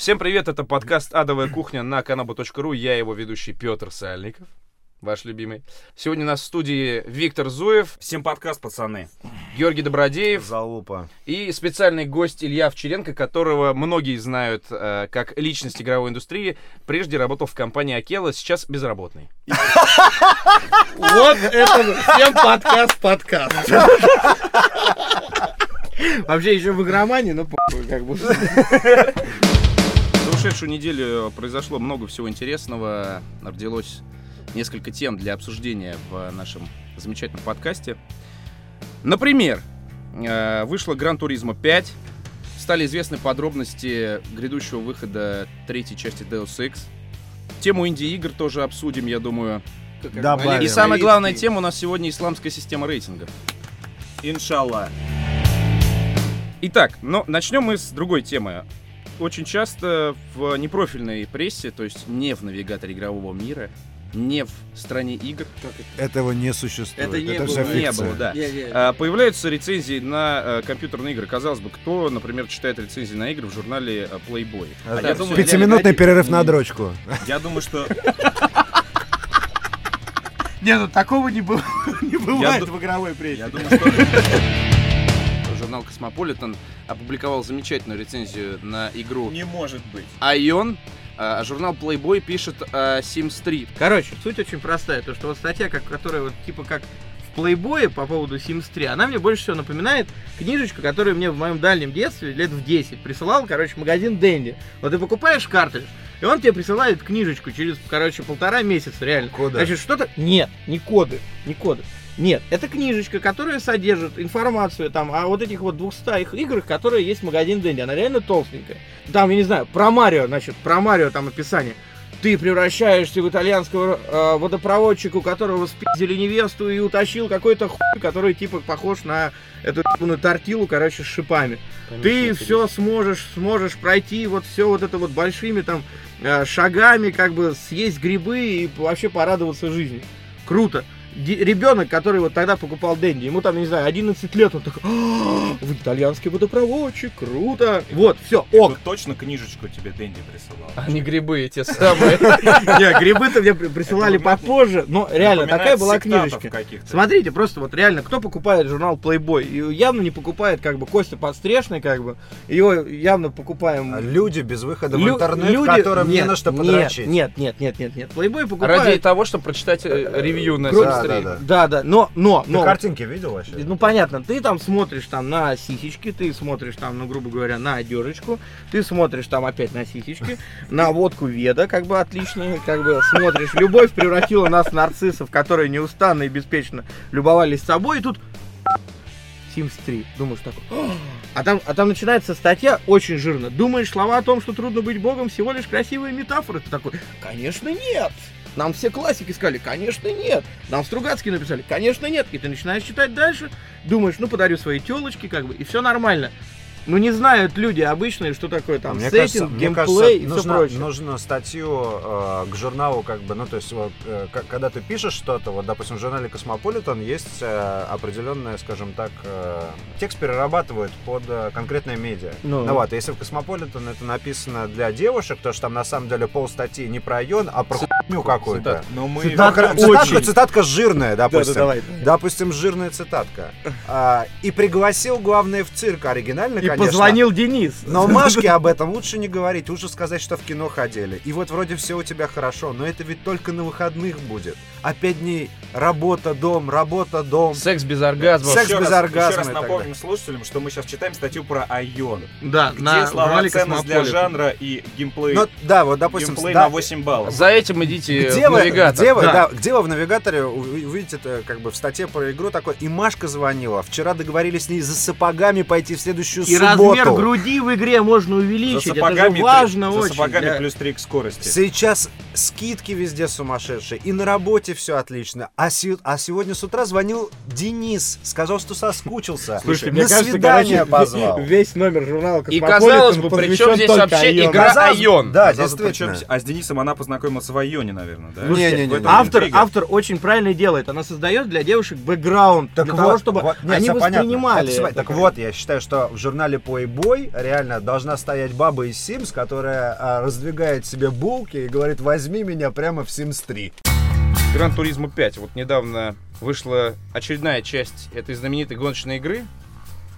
Всем привет, это подкаст «Адовая кухня» на kanabu.ru. Я его ведущий Петр Сальников, ваш любимый. Сегодня у нас в студии Виктор Зуев, Всем подкаст, пацаны. Георгий Добродеев Залупа. и специальный гость Илья Овчаренко, которого многие знают э, как личность игровой индустрии. Прежде работал в компании Акела, сейчас безработный. Вот это всем подкаст подкаст. Вообще еще в игромании, ну похуй, как бы. За ушедшую неделю произошло много всего интересного. Родилось несколько тем для обсуждения в нашем замечательном подкасте. Например, э, вышла Гран Туризма 5. Стали известны подробности грядущего выхода третьей части Deus Ex. Тему инди-игр тоже обсудим, я думаю. Добавим. И самая главная тема у нас сегодня исламская система рейтинга. Иншалла. Итак, но начнем мы с другой темы. Очень часто в непрофильной прессе, то есть не в навигаторе игрового мира, не в стране игр, Этого не существует. Это не было. же не было, да. Не-не. А, Появляются рецензии на э, компьютерные игры. Казалось бы, кто, например, читает рецензии на игры в журнале э, Playboy? А, я думаю, Пятиминутный перерыв на дрочку. Я думаю, что Не, ну такого не бывает, не в игровой прессе. я думаю, что Журнал Cosmopolitan опубликовал замечательную рецензию на игру не может быть. Ion, а журнал Playboy пишет о Sims 3. Короче, суть очень простая. То, что вот статья, как, которая вот типа как в плейбое по поводу Sims 3, она мне больше всего напоминает книжечку, которую мне в моем дальнем детстве, лет в 10, присылал, короче, магазин Дэнди. Вот ты покупаешь картридж, и он тебе присылает книжечку через, короче, полтора месяца, реально. Коды. Значит, что-то... Нет, не коды, не коды. Нет, это книжечка, которая содержит информацию там о вот этих вот 200 их играх, которые есть в магазин Дэнди. Она реально толстенькая. Там, я не знаю, про Марио, значит, про Марио там описание. Ты превращаешься в итальянского э, водопроводчика, у которого спиздили невесту и утащил какой-то хуй, который типа похож на эту ебаную тортилу, короче, с шипами. Ты все сможешь, сможешь пройти вот все вот это вот большими там э, шагами, как бы съесть грибы и вообще порадоваться жизни. Круто. Ребенок, который вот тогда покупал Дэнди, ему там, не знаю, 11 лет, он такой, «А, вы итальянский водопроводчик, круто. Вот, все, ок. Точно книжечку тебе Дэнди присылал. А не грибы, те самые. Не, грибы-то мне при- присылали попозже, но реально, такая была книжечка. Смотрите, просто вот реально, кто покупает журнал Playboy? И явно не покупает, как бы, Костя Подстрешный, как бы. Его явно покупаем... А Люди без выхода в интернет, которым не на что подрочить. Нет, нет, нет, нет, нет. Playboy покупает... Ради того, чтобы прочитать э, ревью на Sims Да, 3. да, да. Да, да, но, но, Ты но... картинки видел вообще? Ну понятно, ты там смотришь там на сисечки, ты смотришь там, ну грубо говоря, на одежечку, ты смотришь там опять на сисечки, на водку Веда, как бы отлично, как бы смотришь. Любовь превратила нас в нарциссов, которые неустанно и беспечно любовались собой, и тут Sims 3. Думаешь такой, а там, а там начинается статья очень жирно. Думаешь, слова о том, что трудно быть богом, всего лишь красивые метафоры. Ты такой, конечно, нет. Нам все классики сказали, конечно, нет. Нам Стругацкие написали, конечно, нет. И ты начинаешь читать дальше, думаешь, ну, подарю своей телочке, как бы, и все нормально. Ну, не знают люди обычные, что такое там Мне сеттинг, кажется, мне геймплей кажется, и все нужно, прочее. нужно статью э, к журналу, как бы, ну, то есть, вот, э, когда ты пишешь что-то, вот, допустим, в журнале Космополитен есть э, определенная, скажем так, э, текст перерабатывают под э, конкретное медиа. Ну. Ну, вот, если в Космополитен это написано для девушек, то что там на самом деле пол статьи не про Aion, а про какую-то. цитата. Но мы Цитатка, очень. цитатка жирная, допустим. давай. Допустим, жирная цитатка. А, и пригласил, главное, в цирк. Оригинально, И конечно. позвонил Денис. Но Машке об этом лучше не говорить, лучше сказать, что в кино ходили. И вот вроде все у тебя хорошо, но это ведь только на выходных будет. А пять дней работа, дом, работа, дом. Секс без оргазма. Секс Еще без раз- оргазма Еще раз и напомним слушателям, что мы сейчас читаем статью про Айон. Да, Где на слова ценность для жанра и геймплей, Ну, да, вот, допустим, геймплей да, на 8 баллов. За этим идите где в вы, навигатор. где, вы, Да. да, где вы в навигаторе увидите это как бы в статье про игру такой, и Машка звонила, вчера договорились с ней за сапогами пойти в следующую И субботу. размер груди в игре можно За увеличить. Это сапогами, же важно три- за очень. сапогами для- плюс 3 к скорости. Сейчас скидки везде сумасшедшие, и на работе все отлично. А, се- а сегодня с утра звонил Денис, сказал, что соскучился. Слушай, на мне кажется, свидание короче, позвал. весь номер журнала И казалось бы, при чем здесь вообще игра Казалось- Айон? Да, Сразу действительно. причем- А с Денисом она познакомилась в Айоне, наверное, да? Не, не, не. Автор, интрига. автор очень правильно делает. Она создает для девушек бэкграунд, Так для вот, того, чтобы вот, нет, они воспринимали. Это всё- это Так как- вот, я считаю, что в журнале Playboy реально должна стоять баба из Sims, которая а, раздвигает себе булки и говорит, возьми меня прямо в Sims 3. Гран Туризмо 5. Вот недавно вышла очередная часть этой знаменитой гоночной игры.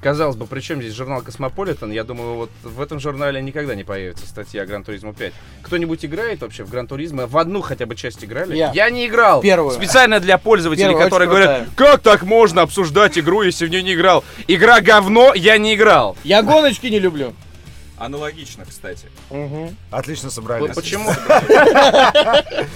Казалось бы, при чем здесь журнал Космополитен? Я думаю, вот в этом журнале никогда не появится статья Gran Turismo 5. Кто-нибудь играет вообще в Gran Turismo? В одну хотя бы часть играли? Я. не играл. Первую. Специально для пользователей, Первая которые говорят, как так можно обсуждать игру, если в нее не играл? Игра говно, я не играл. Я гоночки не люблю. Аналогично, кстати. Отлично собрались. Вот почему?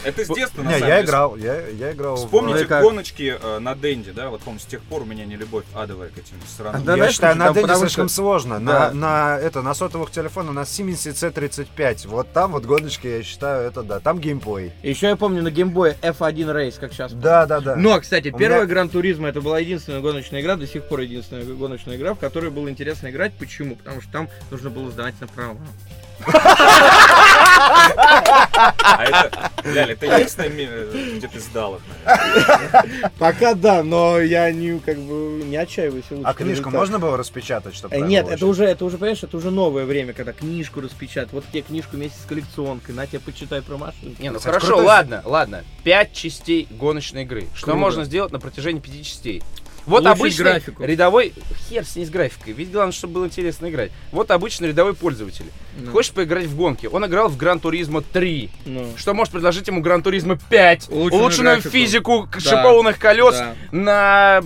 Это с детства, на Не, я играл, я, я играл. Вспомните Ну гоночки э, на Денде, да? Вот, по-моему, с тех пор у меня не любовь адовая к этим сраным. Да, я считаю, на потому слишком сложно. На, на, это, на сотовых телефонах, на Siemens C35. Вот там вот гоночки, я считаю, это да. Там геймплей. Еще я помню на геймбое F1 Race, как сейчас. Да, да, да. Но, кстати, У первая меня- Гран Туризма это была единственная гоночная игра, до сих пор единственная гоночная игра, в которой было интересно играть. Почему? Потому что там нужно было сдавать на права. А это, Ляля, это единственное, где ты сдал их, наверное. Пока да, но я не как бы не отчаиваюсь. А книжку можно было распечатать, чтобы Э, Нет, это уже, это уже, понимаешь, это уже новое время, когда книжку распечатать. Вот тебе книжку вместе с коллекционкой, на тебе почитай про машину. Не, ну хорошо, ладно, ладно. Пять частей гоночной игры. Что можно сделать на протяжении пяти частей? Вот Улучшить обычный графику. рядовой... Хер с ней с графикой. Ведь главное, чтобы было интересно играть. Вот обычный рядовой пользователь. Ну, Хочешь поиграть в гонки? Он играл в Гран Туризмо 3. ну, Что может предложить ему Гран Туризмо 5? Улучшенную Улучшенную графику. физику Да. шипованных колес да, на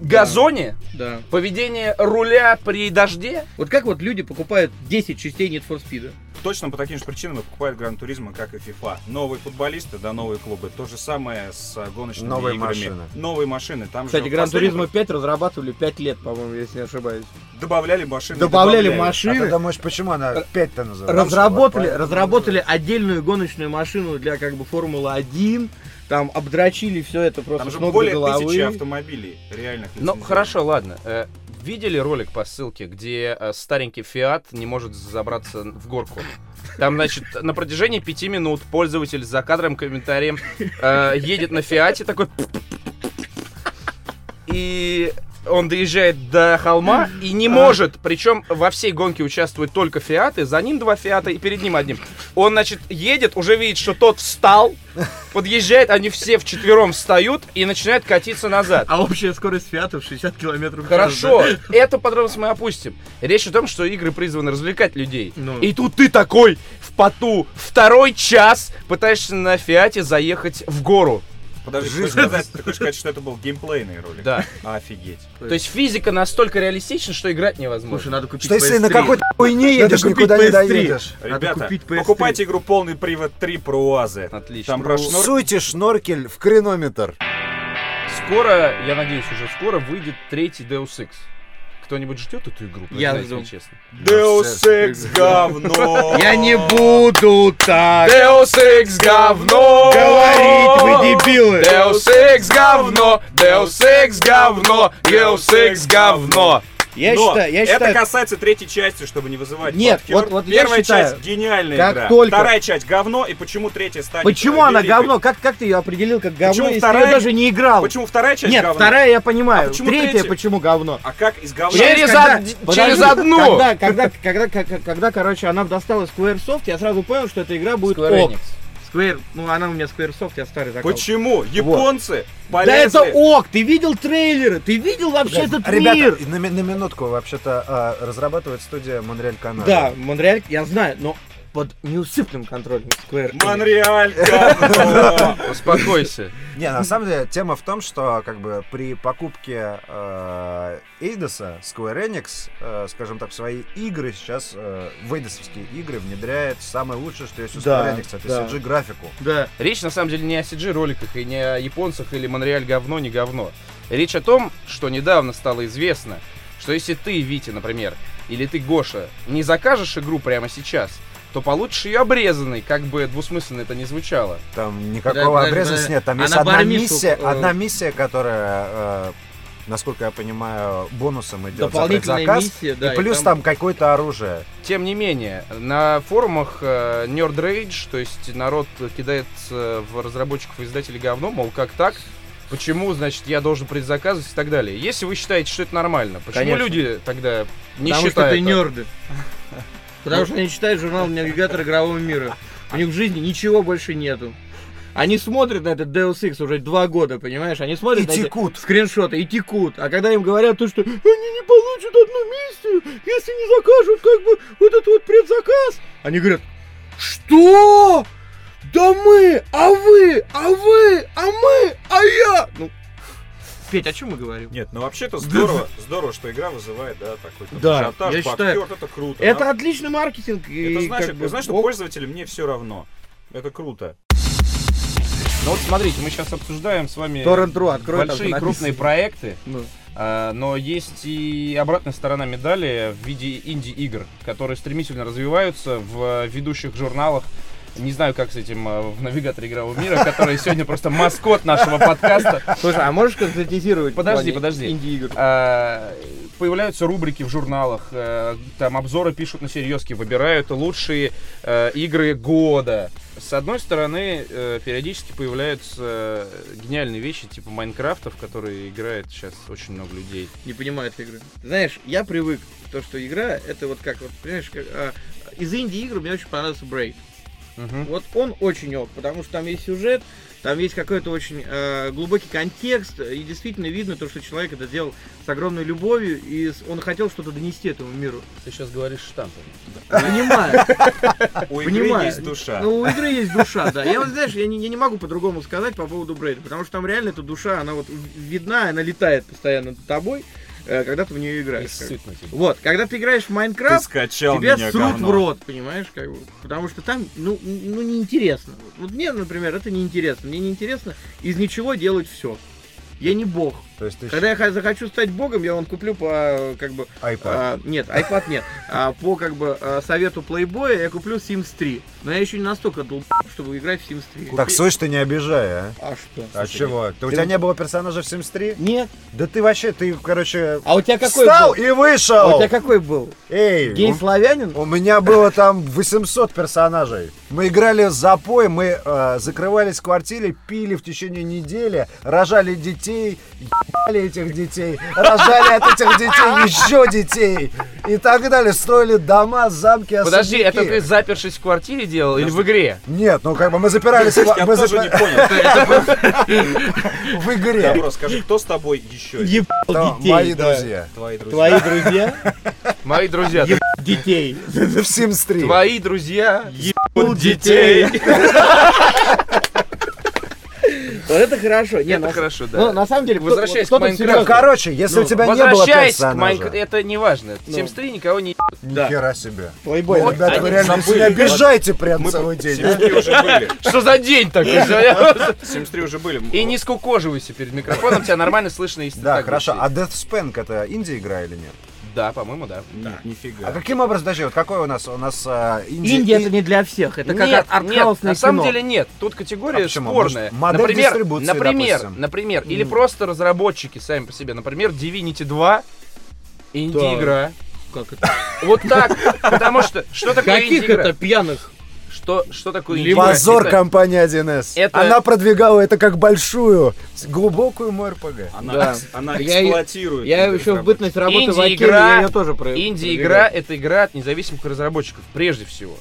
газоне? да. Поведение руля при дожде? Вот как вот люди покупают 10 частей Need for Speed? Точно по таким же причинам и покупают Гран Туризма, как и FIFA. Новые футболисты, да, новые клубы. То же самое с гоночными Новые играми. машины. Новые машины. Там Кстати, же Гран Туризмо 5 разрабатывали 5 лет, по-моему, если не ошибаюсь. Добавляли машины. Добавляли А ты машины, думаешь, почему она 5-то называется? разработали, разработали отдельную гоночную машину для как бы Формулы-1, там обдрочили все это просто Там же ног более до головы. тысячи автомобилей реальных. Ну, хорошо, ладно. Э, Видели ролик по ссылке, где э, старенький Фиат не может забраться в горку? Там, значит, на протяжении пяти минут пользователь за кадром комментарием э, едет на Фиате такой... И он доезжает до холма и не может, причем во всей гонке участвуют только Фиаты, за ним два Фиата и перед ним одним. Он, значит, едет, уже видит, что тот встал, подъезжает, они все вчетвером встают и начинают катиться назад. А общая скорость Фиатов 60 километров в час, Хорошо, эту подробность мы опустим. Речь о том, что игры призваны развлекать людей. Ну. И тут ты такой в поту второй час пытаешься на Фиате заехать в гору. Подожди, Жизнь. сказать, ты хочешь сказать, что это был геймплейный ролик? Да. Офигеть. То есть физика настолько реалистична, что играть невозможно. Слушай, надо купить Что если на PS3. какой-то хуйне едешь, никуда не PS3. доедешь? Ребята, купить PS3. покупайте игру полный привод 3 про УАЗы. Отлично. Там про шнур- Суйте шноркель в кренометр. Скоро, я надеюсь, уже скоро выйдет третий Deus Ex. Кто-нибудь ждет эту игру? Я жду. честно. Deus Ex говно. Я не буду так Deus Ex говно! говорить, вы дебилы! Deus Ex говно! Deus Ex говно! Deus Ex говно! Я Но считаю, я это считаю, касается третьей части, чтобы не вызывать Нет, подхер. вот- вот я Первая считаю, часть гениальная как игра. только- Вторая часть говно, и почему третья станет почему э, она великой? говно? Как, как ты ее определил как говно, Почему если вторая- я даже не играл? Почему вторая часть Нет, говно? вторая я понимаю. А почему Третья третья? почему говно? А как из говна? Через Когда- од- подожди, через одну. Когда, когда, когда, когда, когда, короче, она достала Squaresoft, я сразу понял, что эта игра будет Square ок. Enix. Square, ну она у меня Squaresoft, я старый закал. Почему? Японцы Да полезли. это ок, ты видел трейлеры, ты видел вообще этот Ребята, мир. на, ми- на минутку, вообще-то а, разрабатывает студия Монреаль Канада. Да, Монреаль, я знаю, но под неусыпным контролем Square. Enix. Монреаль. Успокойся. Не, на самом деле, тема в том, что как бы при покупке Эйдоса Square Enix, э, скажем так, свои игры сейчас, э, в эйдосовские игры внедряет самое лучшее, что есть у Square Enix, это. CG-графику. Да. Речь на самом деле не о CG-роликах и не о японцах или Монреаль говно, не говно. Речь о том, что недавно стало известно, что если ты, Витя, например, или ты, Гоша, не закажешь игру прямо сейчас, то получишь ее обрезанной, как бы двусмысленно это не звучало. Там никакого Да, обрезанности да, нет. Там а есть на одна миссия, э, одна миссия, которая, э, насколько я понимаю, бонусом идет за предзаказ. миссия, да. и плюс там- там какое-то оружие. Тем не менее, на форумах э, Nerd Rage, то есть народ кидает э, в разработчиков и издателей говно, мол, как так? Почему, значит, я должен предзаказывать и так далее. Если вы считаете, что это нормально, почему Конечно. люди тогда не Потому что считают это так? нерды. Потому что они читают журнал «Навигатор игрового мира». У них в жизни ничего больше нету. Они смотрят на этот Deus Ex уже два года, понимаешь? Они смотрят И на эти текут. скриншоты и текут. А когда им говорят то, что они не получат одну миссию, если не закажут как бы вот этот вот предзаказ, они говорят, что? Да мы, а вы, а вы, а мы, а я. Ну, Петь, о чем мы говорим? Нет, ну вообще-то здорово, здорово, что игра вызывает, да, такой там Да, ажиотаж, я считаю, это круто. Это да. отличный маркетинг. и Это значит, как бы значит, что ок. пользователям мне все равно. Это круто. Ну вот смотрите, мы сейчас обсуждаем с вами Торрент.ру, открой, большие крупные проекты, Ну. а, но есть и обратная сторона медали в виде инди-игр, которые стремительно развиваются в ведущих журналах. Не знаю, как с этим а, в навигаторе игрового мира, который сегодня просто маскот нашего подкаста. Слушай, а можешь конкретизировать? Подожди, подожди. Инди-игр. А, Появляются рубрики в журналах, э, там обзоры пишут на серьезки, выбирают лучшие э, игры года. С одной стороны, э, периодически появляются э, гениальные вещи, типа Майнкрафта, в которые играет сейчас очень много людей. Не понимаю этой игры. Знаешь, я привык, то, что игра, это вот как, вот, понимаешь, как, а, из инди-игр мне очень понравился Брейд. Мгм. Вот он очень ок, потому что там есть сюжет, там есть какой-то очень э, глубокий контекст, и действительно видно то, что человек это делал с огромной любовью, и он хотел что-то донести этому миру. Ты сейчас говоришь штампом. Понимаю. У игры Понимаю. есть душа. Ну, у игры есть душа, да. Я вот, знаешь, я не, я не могу по-другому сказать по поводу Брейда, потому что там реально эта душа, она вот видна, она летает постоянно над тобой, когда ты в нее играешь. Вот, когда ты играешь в Майнкрафт, скачал тебя меня срут говно. в рот, понимаешь, как бы. Потому что там, ну, ну, неинтересно. Вот мне, например, это неинтересно. Мне неинтересно из ничего делать все. Я не бог. То есть ты Когда я захочу стать богом, я вон куплю по, как бы, iPad. а, нет, iPad нет. А, по как бы а, совету Playboy я куплю Sims 3. Но я еще не настолько долб, чтобы играть в Sims 3. Так, Сось, ты не обижай, а? А что? А чего? Ты, у тебя не было персонажа в Sims 3? Нет. Да ты вообще, ты, короче, А у тебя какой встал был? и А у вышел! тебя какой был? Эй, Гей у- славянин? У меня было там 800 персонажей. Мы играли в запой, мы э, закрывались в квартире, пили в течение недели, рожали детей, ебали этих детей, рожали от этих детей еще детей и так далее. Строили дома, замки, Подожди, особняки. это ты запершись в квартире делал или в игре? Нет, ну как бы мы запирались в, Я мы тоже не понял. в игре. Добро, скажи, кто с тобой еще? Ебал детей. мои друзья. Твои друзья. Мои друзья, Еб детей. В Sims 3. твои друзья Ебут детей. Вот это хорошо. Не, Это на- хорошо, да. Ну, на самом деле, кто- Возвращаясь кто-то к Майнкрафту. Ну, серьезно. короче, если Ну, у тебя не было к персонажа... Майнкрафту, это не важно. Ну. Sims 3 никого не Да. Нихера себе. Плейбой. Вот, ребята, вы реально забыли. не обижайте прям Мы целый день. Sims 3 уже были. Что за день такой? Sims 3 уже были. И не скукоживайся перед микрофоном, тебя нормально слышно, если Да, хорошо. А Death Spank это инди-игра или нет? Да, по-моему, да. Нет, нифига. А каким образом, подожди, вот какой у нас, у нас а, инди... Индия и- это не для всех. Это как нет, нет, на самом деле нет. Тут категория А почему? спорная. Может, модель например, дистрибуции, например, допустим? например, или просто разработчики сами по себе. Например, Divinity 2 инди-игра. Как это? Вот так. Потому что, что такое Каких инди-игра? это пьяных? Что, что такое инди-игра? Позор Это- компании 1С. это- Она продвигала это как большую, глубокую МРПГ. Она, Да. она Я- эксплуатирует. Я игры еще в бытность работы в Акеле, Инди-игра- я ее тоже про Инди-игра — это игра от независимых разработчиков, прежде всего.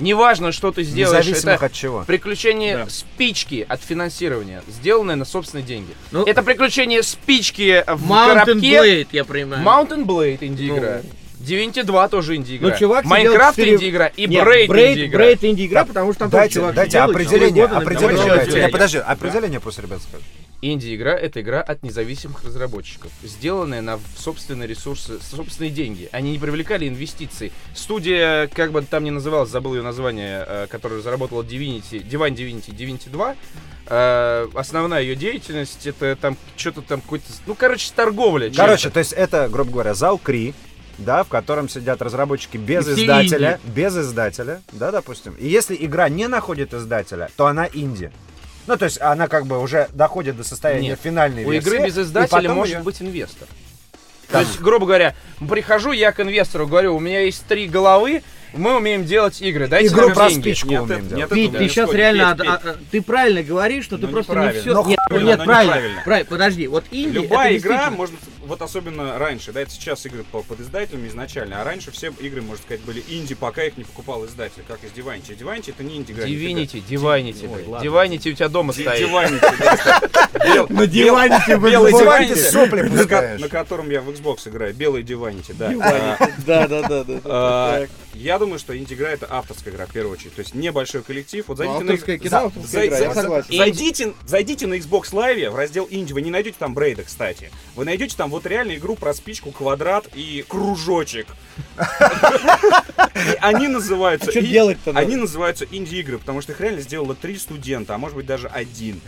Неважно, что ты сделаешь, Независимых это от чего. приключение Да. спички от финансирования, сделанное на собственные деньги. Ну, это приключение спички в Mountain коробке. Blade, я понимаю. Mountain Blade инди-игра. Ну. Divinity 2 тоже инди-игра. Ну, чувак сидел Майнкрафт четыре- инди-игра и Нет, Брейд Брейд, инди-игра. Брейд инди-игра, потому что там тоже Дайте, чувак дайте сидел и определение, года определение. Давайте, Не, подожди, определение пусть ребят скажут. Инди-игра — это игра от независимых разработчиков, сделанная на собственные ресурсы, собственные деньги. Они не привлекали инвестиций. Студия, как бы там ни называлась, забыл ее название, э, которая разработала Divinity, Divine Divinity, Divinity 2, э, основная ее деятельность это там что-то там какой-то, ну короче торговля. чем-то. Короче, то есть это, грубо говоря, зал Кри, да, в котором сидят разработчики без И издателя, без издателя, да, допустим. И если игра не находит издателя, то она инди. Ну, то есть она как бы уже доходит до состояния Нет. финальной У версии. игры без издателя может её- быть инвестор. То Там. есть, грубо говоря, прихожу я к инвестору, говорю, у меня есть три головы, мы умеем делать игры, дайте Игру про деньги. спичку Нет, умеем это- делать. нет, Пить, ты сейчас реально, Петь, а- а- ты правильно говоришь, что ты Ну, просто не все. Ну, Нет, хуй, нет, правильно, правильно. Подожди, вот инди. Любая игра, действительно- может, вот особенно раньше, да, это сейчас игры по, под издателями изначально, а раньше все игры, можно сказать, были инди, пока их не покупал издатель, как из Divinity. Divinity это не инди-игра. Divinity, Divinity, Ой, ладно. Divinity у тебя дома стоит. Divinity, На ты белый Divinity Divinity, сопли на котором я в Xbox играю, белый Divinity, да. Да, да, да, да. А, Я думаю, что инди-игра это авторская игра в первую очередь. То есть небольшой коллектив. Вот зайдите на авторское X- кино, за- авторская зай- игра, за- я за-. Зайдите, зайдите на Xbox Live в раздел инди. Вы не найдете там брейда, кстати. Вы найдете там вот реально игру про спичку, квадрат и кружочек. И они называются... А что делать-то? Они называются инди-игры, потому что их реально сделало три студента, а может быть даже один.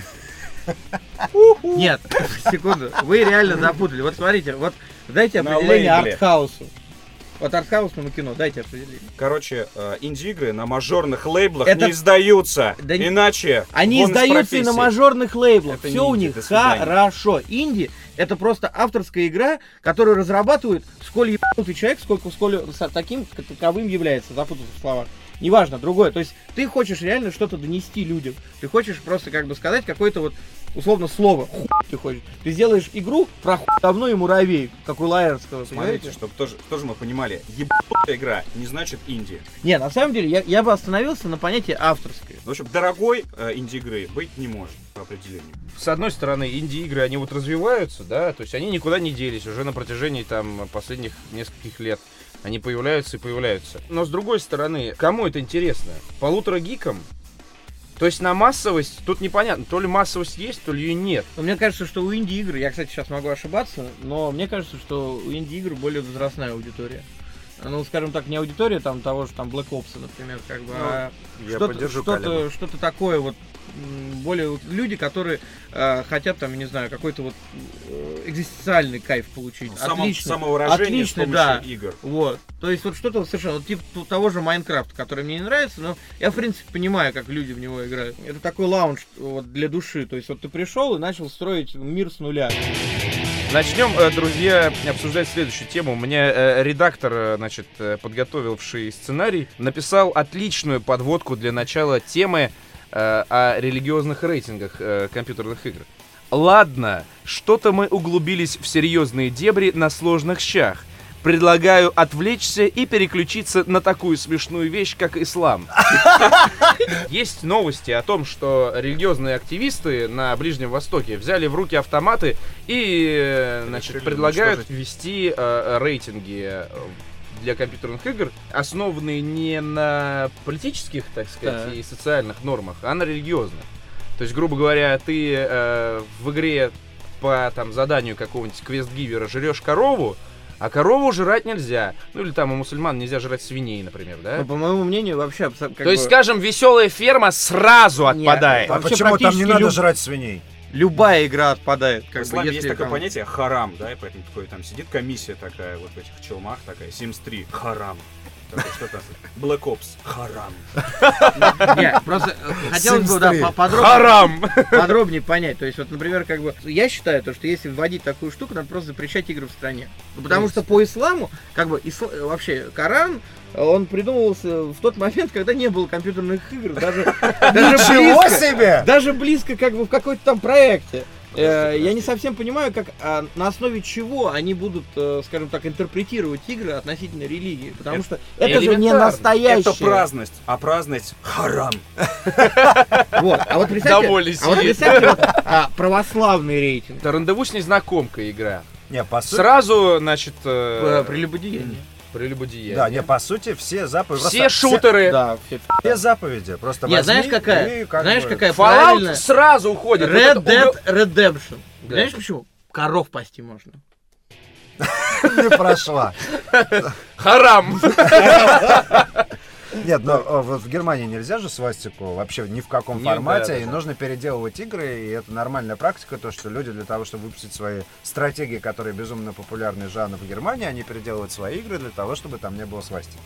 Нет, секунду. Вы реально запутали. Вот смотрите, вот дайте На определение артхаусу. Вот артхаусному кино, дайте определение. Короче, э, инди-игры на мажорных лейблах Это- не издаются. Да не- Иначе Они издаются и на мажорных лейблах. Это Все у них хорошо. Инди это просто авторская игра, которую разрабатывает сколь ебанутый человек, сколько сколь с- таким таковым является, запутался в словах. Неважно, другое. То есть ты хочешь реально что-то донести людям. Ты хочешь просто как бы сказать какое-то вот условно слово. Хуй ты хочешь. Ты сделаешь игру про хуй давно и муравей, как у Лайерского, Смотрите, чтобы тоже, тоже мы понимали, ебанутая игра не значит инди. Не, на самом деле я, я бы остановился на понятии авторской. В общем, дорогой э, инди-игры быть не может по определению. С одной стороны, инди-игры, они вот развиваются, да, то есть они никуда не делись уже на протяжении там последних нескольких лет. Они появляются и появляются. Но с другой стороны, кому это интересно? Полутора гикам? То есть на массовость тут непонятно, то ли массовость есть, то ли ее нет. Но мне кажется, что у инди-игр, я, кстати, сейчас могу ошибаться, но мне кажется, что у инди-игр более возрастная аудитория. Ну, скажем так, не аудитория там того же там Black Ops, например, как бы, а Я что-то, что-то, что-то такое вот более вот люди, которые э, хотят там, не знаю, какой-то вот э, экзистенциальный кайф получить. Само, Отлично. самовыражение Отлично, с да. игр. Вот. То есть вот что-то совершенно, вот типа того же Майнкрафта, который мне не нравится, но я, в принципе, понимаю, как люди в него играют. Это такой лаунж вот, для души. То есть вот ты пришел и начал строить мир с нуля. Начнем, э, друзья, обсуждать следующую тему. Мне э, редактор, э, значит, подготовивший сценарий, написал отличную подводку для начала темы о религиозных рейтингах компьютерных игр. Ладно, что-то мы углубились в серьезные дебри на сложных щах. Предлагаю отвлечься и переключиться на такую смешную вещь, как ислам. Есть новости о том, что религиозные активисты на Ближнем Востоке взяли в руки автоматы и, э, значит, предлагают ввести э, рейтинги э, для компьютерных игр, основанные не на политических, так сказать, и социальных нормах, а на религиозных. То есть, грубо говоря, ты э, в игре по там заданию какого-нибудь квест-гивера жрешь корову, а корову жрать нельзя. Ну или там у мусульман нельзя жрать свиней, например, да? Но, по моему мнению, вообще... как То есть, бы, скажем, веселая ферма сразу Нет, отпадает. А почему там не надо люб- жрать свиней? любая игра отпадает. В Как бы, исламе если есть такое там- понятие харам, да, и поэтому такое там сидит комиссия такая вот в этих челмах такая, Sims 3, харам. Black Ops, харам. Не, просто э, хотелось бы да, 3. по- подробнее, Харам! подробнее понять. То есть, вот, например, как бы я считаю, то, что если вводить такую штуку, надо просто запрещать игры в стране. Ну, Потому что по исламу, как бы исла- вообще Коран, он придумывался в тот момент, когда не было компьютерных игр, даже, даже близко, себе! даже близко как бы в какой-то там проекте. Э, Я не совсем понимаю, как а, на основе чего они будут, э, скажем так, интерпретировать игры относительно религии, потому что это же не настоящее. Это праздность, а праздность харам. Вот. А вот представьте, а вот представьте вот, а, православный рейтинг. Это рандеву с незнакомкой игра. Не, по сути... Сразу, значит, э, Прелюбодеяние. Прелюбодеяние. Да, не, по сути, все заповеди... Все просто шутеры. Да, все. Все заповеди. Просто Нет, знаешь какая? и как знаешь бы- какая Fallout правильная? сразу уходит. Вот Red это угол- Dead Redemption. Да. Знаешь почему? Коров пасти можно. не прошла. Харам! Нет, но э, вот в Германии нельзя же свастику вообще ни в каком формате, и нужно переделывать игры, и это нормальная практика, то, что люди для того, чтобы выпустить свои стратегии, которые безумно популярны жанр в Германии, они переделывают свои игры для того, чтобы там не было свастики.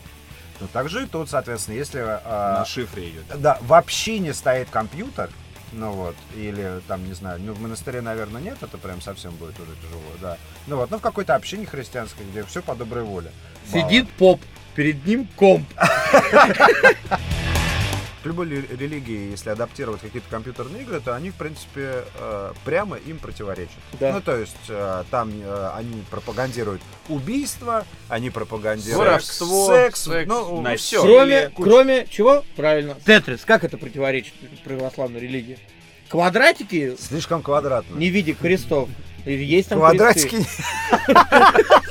Ну, так же и тут, соответственно, если... а, На шифре идет. да, вообще не стоит компьютер, ну вот, или там, не знаю, ну в монастыре, наверное, нет, это прям совсем будет уже тяжело, да. Ну вот, ну в какой-то общине христианской, где все по доброй воле. Сидит поп, перед ним комп. В любой ли- религии, если адаптировать какие-то компьютерные игры, то они, в принципе, э, прямо им противоречат. Да. Ну, то есть, э, там э, они пропагандируют убийство, они пропагандируют Воровство, секс, секс, ну, насилие. все. Кроме, кроме чего? Правильно. Тетрис. Как это противоречит православной религии? Квадратики Слишком квадратно. не в виде крестов. Есть там Квадратики.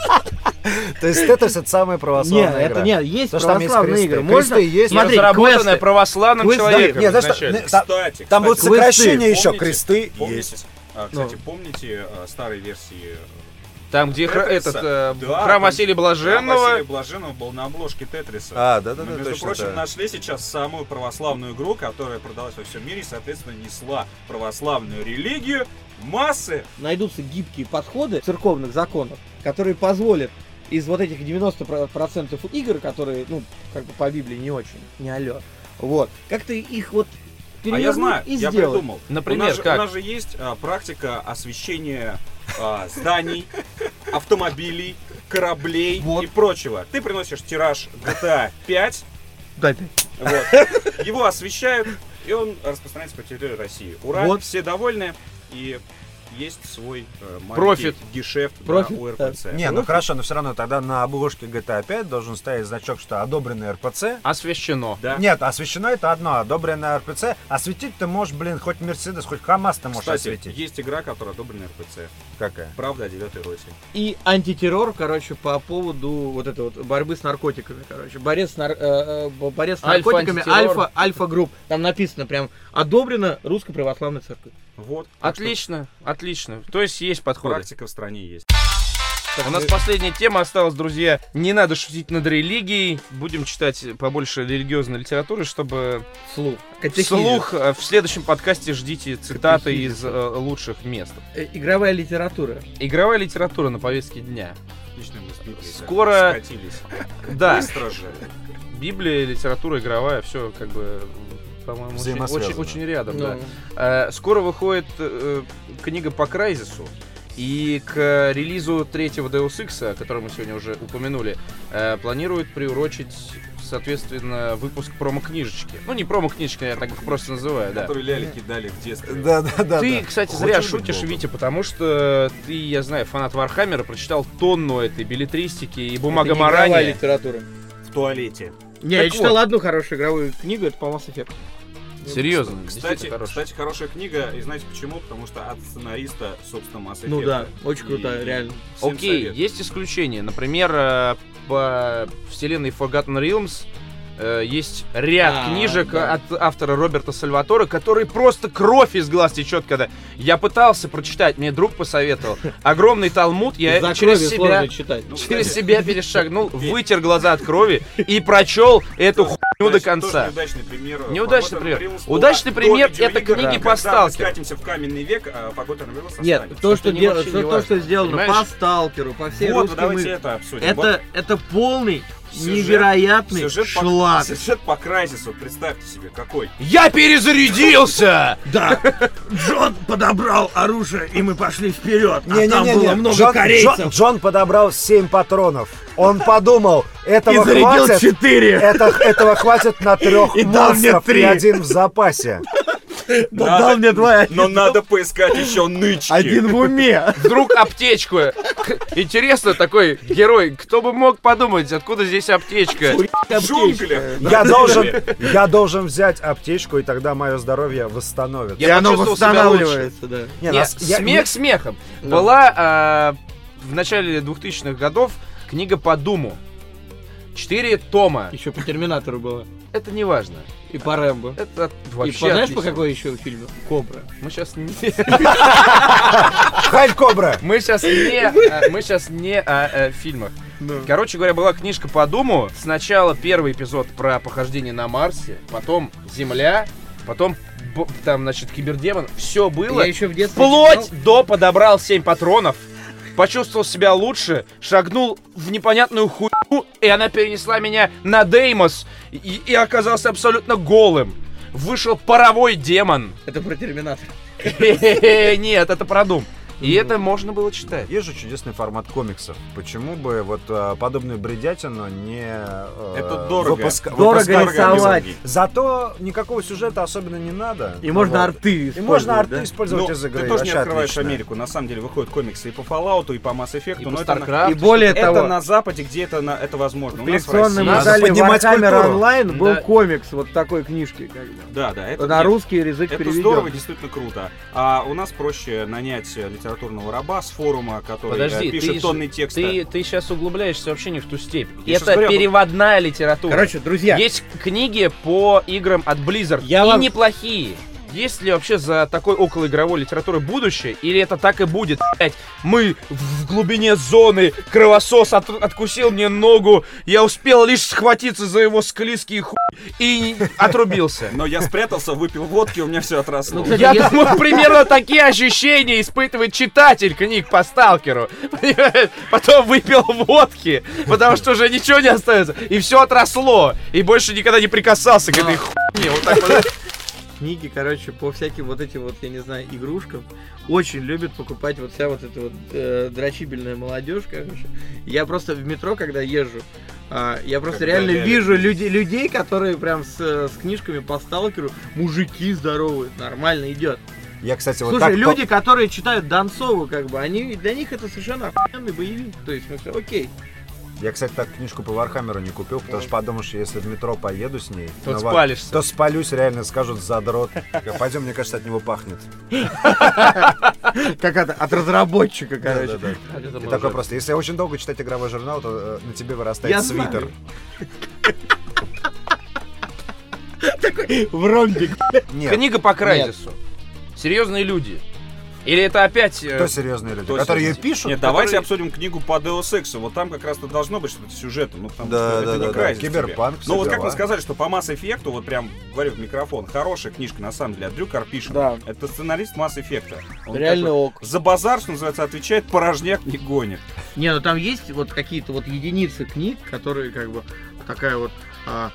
То есть Тетрис это самая православная Нет, это игра. нет, есть есть православные игры. Можно, есть. смотри, квесты. православным Квесты, человеком Нет, знаешь, не- там- Кстати, Там будут кстати, квесты. сокращения еще, Помните? кресты Помните? есть. А, кстати, Ну. помните э, старой версии Там, где хра- Тетриса? этот э, Да, храм там- Василия Блаженного. Василий Блаженного был на обложке Тетриса. А, да, да, Мы, да, между точно. прочим, да. нашли сейчас самую православную игру, которая продалась во всем мире и, соответственно, несла православную религию массы. найдутся гибкие подходы церковных законов, которые позволят из вот этих 90% игр, которые, ну, как бы по Библии не очень, не алё, вот, как-то их вот А я знаю, и я сделать. придумал. Например, у нас, же, как? у нас же есть а, практика освещения а, зданий, автомобилей, кораблей Вот. и прочего. Ты приносишь тираж GTA 5, Да, опять. вот, его освещают, и он распространяется по территории России. Ура, Вот. все довольны, и есть свой э, Профит. гешефт да, Профит, у да. РПЦ. Не, ну хорошо, но все равно тогда на обложке GTA 5 должен стоять значок, что одобренный РПЦ. Освящено. Да. Нет, освещено это одно, одобренное РПЦ. Осветить ты можешь, блин, хоть Мерседес, хоть КамАЗ ты можешь Кстати, осветить. есть игра, которая одобрена РПЦ. Какая? Правда о девятой. И антитеррор, короче, по поводу вот этой вот борьбы с наркотиками, короче. Борец с, нар- э, э, борец с наркотиками, альфа, альфа групп. Там написано прям, одобрено Русской Православной Церковью. Вот. Что Отлично, отлично. То есть есть подходы. Практика в стране есть. У нас последняя тема осталась, друзья. Не надо шутить над религией. Будем читать побольше религиозной литературы, чтобы Слух. вслух э, в следующем подкасте ждите цитаты Катехизис. из э, лучших мест. Э, Игровая литература. Игровая литература на повестке дня. Отлично мы Скоро- скатились. Да, Быстро же. Библия, литература игровая, все как бы, по-моему, очень, очень, очень рядом. Ну, да. Э, Скоро выходит э, книга по Крайзису. И к релизу третьего Deus Ex, который мы сегодня уже упомянули, э, планируют приурочить, соответственно, выпуск промо-книжечки. Ну, не промо-книжечки, я так их просто называю, да. Которые ляли кидали в детстве. Да, да, да. Ты, да. кстати, Хочешь зря шутишь, богом? Витя, потому что ты, я знаю, фанат Вархаммера, прочитал тонну этой беллетристики и это не литература. В туалете. Не, Так я читал вот. одну хорошую игровую книгу, это по Mass Effect. Серьезно, Кстати, хороший. кстати, хорошая книга. И знаете почему? Потому что от сценариста, собственно, Mass Ну Effect. да, очень крутая, и реально. Окей, советую. есть исключения. Например, э, по вселенной Forgotten Realms э, есть ряд А, книжек да. от автора Роберта Сальватора, который просто кровь из глаз течет, когда я пытался прочитать, мне друг посоветовал. Огромный талмуд, я За через себя, читать. Ну, через себя перешагнул, вытер глаза от крови и прочел эту хуйню до конца. неудачный пример. Неудачный пример. Удачный пример это книги да. по Когда мы сталкеру. скатимся в каменный век, а Realms Нет, останется. то, что, то, что сделано Понимаешь? по сталкеру, по всей Вот, русской давайте мы- это обсудим. это, это полный, Сюжет- невероятный Сюжет по, шлак. сюжет по Крайзису, представьте себе, какой. Я перезарядился! Да, Джон подобрал оружие, и мы пошли вперед. А там Не-не-не, было много Джон, корейцев. Джон- Джон подобрал 7 патронов. Он подумал, И этого зарядил хватит, четыре. это, этого хватит на трех И дал мне монстров и один в запасе. Да Надо- дал мне два. Но надо поискать еще нычки. Один в уме. Вдруг аптечку. Интересно, такой герой. Кто бы мог подумать, откуда здесь аптечка? В джунглях. Я должен, я должен взять аптечку, и тогда мое здоровье восстановит. И Я оно почувствовал себя восстанавливается, да. Не, Не, нас- я- смех смехом. Да. Была а, в начале 2000-х годов книга по Думу. Четыре тома. Еще по Терминатору было. Это не важно. И по Рэмбо. Это И вообще по, знаешь, по какой еще фильму? Кобра. Мы сейчас не... Халь Кобра! Мы сейчас не... а, Мы сейчас не о э, фильмах. Короче говоря, была книжка по Думу. Сначала первый эпизод про похождение на Марсе, потом Земля, потом там, значит, кибердемон. Все было. Я еще в детстве Вплоть читал. до подобрал 7 патронов, почувствовал себя лучше, шагнул в непонятную хуйню, и она перенесла меня на Деймос, и, и оказался абсолютно голым. Вышел паровой демон. Это про Терминатор. Нет, это про Дум. И это можно было читать. Есть же чудесный формат комиксов. Почему бы вот э, подобную бредятину не э, Это дорого. выпуска- Дорого выпускать? рисовать. Зато никакого сюжета особенно не надо. И можно Вот. арты И использовать, можно арты да? использовать Ну, из игры. ты тоже не вообще открываешь отлично. Америку. На самом деле выходят комиксы и по Fallout, и по Mass Effect. И но по это на- StarCraft. И более Это того, на Западе, где это, на, это возможно. У нас в модели поднимать Warhammer. Online был Да. комикс вот такой книжки. Как бы. Да, да. Это, На нет, русский язык это переведен. здорово, действительно круто. А у нас проще нанять э, литературного раба с форума, который Подожди, пишет ты, тонны текста. ты, ты сейчас углубляешься вообще не в ту степь. Я это говорю, переводная литература. Короче, друзья, Есть книги по играм от Blizzard. Я и вам- неплохие. Есть ли вообще за такой околоигровой литературой будущее? Или это так и будет? Блять, мы в глубине зоны, кровосос от- откусил мне ногу, я успел лишь схватиться за его склизкий хуй и отрубился. Но я спрятался, выпил водки, у меня все отросло. Ну, кстати, Я если- думаю, примерно такие ощущения испытывает читатель книг по сталкеру. Понимаешь? Потом выпил водки, потому что уже ничего не остается. И все отросло. И больше никогда не прикасался к этой хуйне. Вот так вот. Книги, короче, по всяким вот этим вот, я не знаю, игрушкам очень любят покупать вот вся вот эта вот э, дрочибельная молодежь, короче. Я просто в метро, когда езжу, а, я просто Когда реально реально вижу люди, людей, которые прям с, э, с книжками по сталкеру, мужики здоровые, нормально идет. Я, кстати, вот Слушай, так... люди, которые читают Донцову, как бы, они для них это совершенно охуенный боевик. То есть, ну, окей. Я, кстати, так книжку по Вархаммеру не купил, потому что подумал, что если в метро поеду с ней, То ну, вот, спалишься. то спалюсь, реально скажут задрот. Пойдем, мне кажется, от него пахнет. Как от разработчика, короче. И такой просто, если очень долго читать игровой журнал, то э, на тебе вырастает свитер. Такой в ромбик. Книга по Крайзису. Серьезные люди. Или это опять... э, кто серьезные люди, Кто которые ее пишут? Нет, давайте которые- обсудим книгу по Deus Ex. Вот там как раз-то должно быть что-то сюжетом. Ну, потому Да, что да, это да, не да. Киберпанк, Ну вот как мы сказали, что по Mass Effect, вот прям говорю в микрофон, хорошая книжка на самом деле от Дрю Карпишина. Да. Это сценарист Mass Effect. Он Реально такой ок. За базар, что называется, отвечает, порожняк не гонит. Не, ну там есть вот какие-то вот единицы книг, которые как бы такая вот а,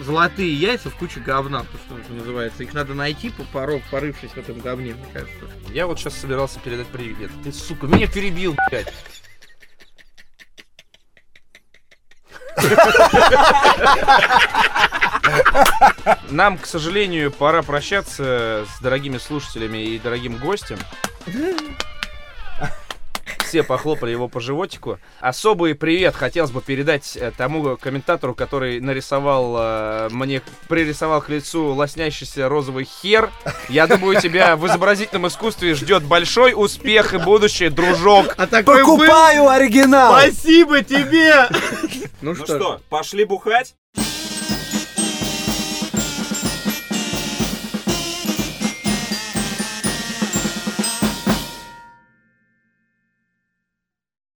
золотые яйца в куче говна, то, что называется. Их надо найти, по- поров, порывшись в этом говне, мне кажется. Я вот сейчас собирался передать привет. Ты, сука, меня перебил, блядь. Нам, к сожалению, пора прощаться с дорогими слушателями и дорогим гостем. Все похлопали его по животику. Особый привет хотелось бы передать э, тому комментатору, который нарисовал э, мне, пририсовал к лицу лоснящийся розовый хер. Я думаю, тебя в изобразительном искусстве ждет большой успех и будущее, дружок. А такой был. Покупаю оригинал! Спасибо тебе! Ну Ну что, что, пошли бухать?